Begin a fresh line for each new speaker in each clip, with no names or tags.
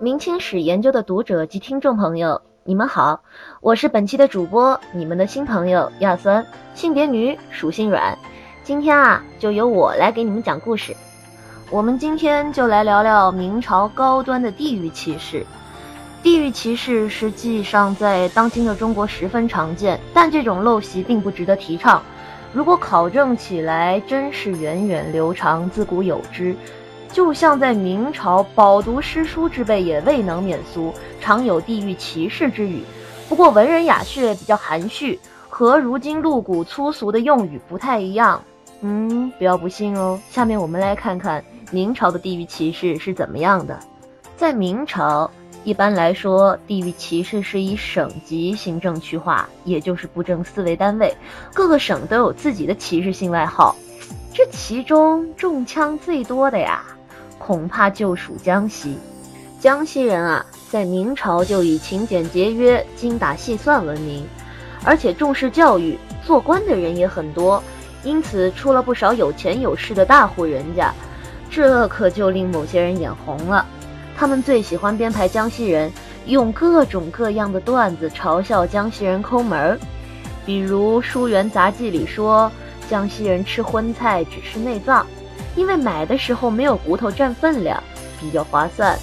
明清史研究的读者及听众朋友，你们好，我是本期的主播，你们的新朋友亚酸，性别女，属性软。今天啊，就由我来给你们讲故事。我们今天就来聊聊明朝高端的地域歧视。地域歧视实际上在当今的中国十分常见，但这种陋习并不值得提倡。如果考证起来，真是源远流长，自古有之。就像在明朝，饱读诗书之辈也未能免俗，常有地域歧视之语。不过文人雅士比较含蓄，和如今露骨粗俗的用语不太一样。嗯，不要不信哦。下面我们来看看明朝的地域歧视是怎么样的。在明朝，一般来说，地域歧视是以省级行政区划，也就是布政司为单位，各个省都有自己的歧视性外号。这其中中枪最多的呀。恐怕就属江西，江西人啊，在明朝就以勤俭节约、精打细算闻名，而且重视教育，做官的人也很多，因此出了不少有钱有势的大户人家，这可就令某些人眼红了。他们最喜欢编排江西人，用各种各样的段子嘲笑江西人抠门儿，比如《书园杂记》里说，江西人吃荤菜只吃内脏。因为买的时候没有骨头占分量，比较划算。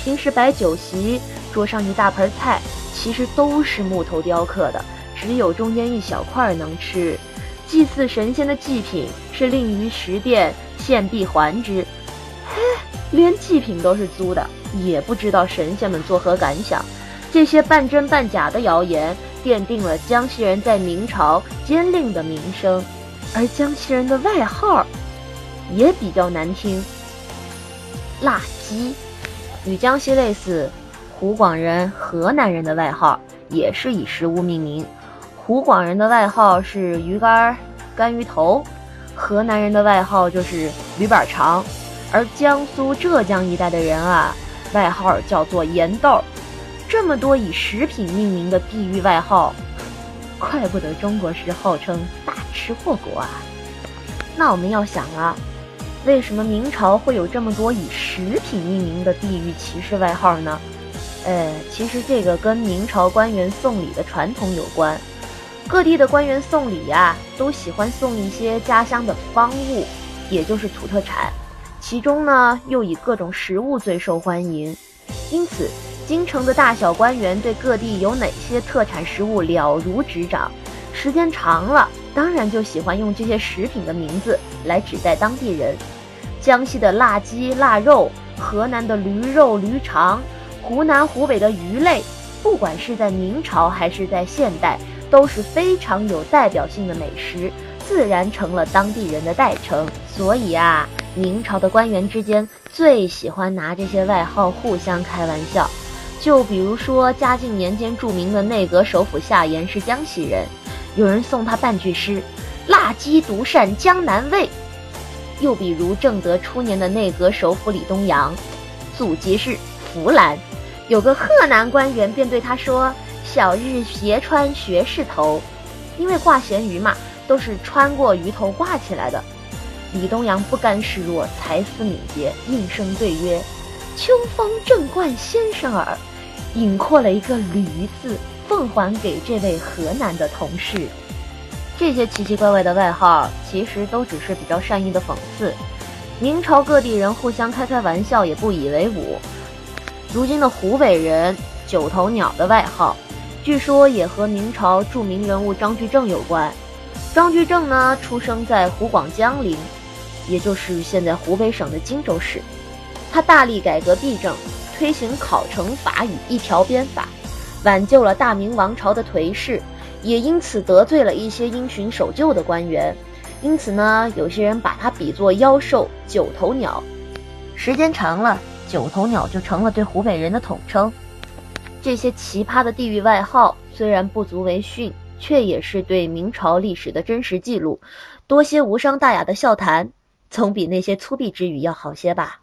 平时摆酒席，桌上一大盆菜，其实都是木头雕刻的，只有中间一小块能吃。祭祀神仙的祭品是令于十殿，献币还之。嘿，连祭品都是租的，也不知道神仙们作何感想。这些半真半假的谣言，奠定了江西人在明朝坚令的名声，而江西人的外号。也比较难听。辣鸡，与江西类似，湖广人、河南人的外号也是以食物命名。湖广人的外号是鱼干、干鱼头，河南人的外号就是驴板肠，而江苏、浙江一带的人啊，外号叫做盐豆。这么多以食品命名的地域外号，怪不得中国是号称大吃货国啊。那我们要想啊。为什么明朝会有这么多以食品命名的地域歧视外号呢？呃，其实这个跟明朝官员送礼的传统有关。各地的官员送礼呀，都喜欢送一些家乡的方物，也就是土特产。其中呢，又以各种食物最受欢迎。因此，京城的大小官员对各地有哪些特产食物了如指掌。时间长了，当然就喜欢用这些食品的名字来指代当地人。江西的腊鸡、腊肉，河南的驴肉、驴肠，湖南、湖北的鱼类，不管是在明朝还是在现代，都是非常有代表性的美食，自然成了当地人的代称。所以啊，明朝的官员之间最喜欢拿这些外号互相开玩笑。就比如说嘉靖年间著名的内阁首辅夏言是江西人。有人送他半句诗：“辣鸡独善江南味。”又比如正德初年的内阁首辅李东阳，祖籍是湖南，有个河南官员便对他说：“小日斜穿学士头，因为挂咸鱼嘛，都是穿过鱼头挂起来的。”李东阳不甘示弱，才思敏捷，应声对曰：“秋风正惯先生耳。”隐括了一个“驴”字。奉还给这位河南的同事，这些奇奇怪怪的外号其实都只是比较善意的讽刺。明朝各地人互相开开玩笑也不以为忤。如今的湖北人“九头鸟”的外号，据说也和明朝著名人物张居正有关。张居正呢，出生在湖广江陵，也就是现在湖北省的荆州市。他大力改革弊政，推行考成法与一条鞭法。挽救了大明王朝的颓势，也因此得罪了一些因循守旧的官员。因此呢，有些人把他比作妖兽九头鸟。时间长了，九头鸟就成了对湖北人的统称。这些奇葩的地域外号虽然不足为训，却也是对明朝历史的真实记录。多些无伤大雅的笑谈，总比那些粗鄙之语要好些吧。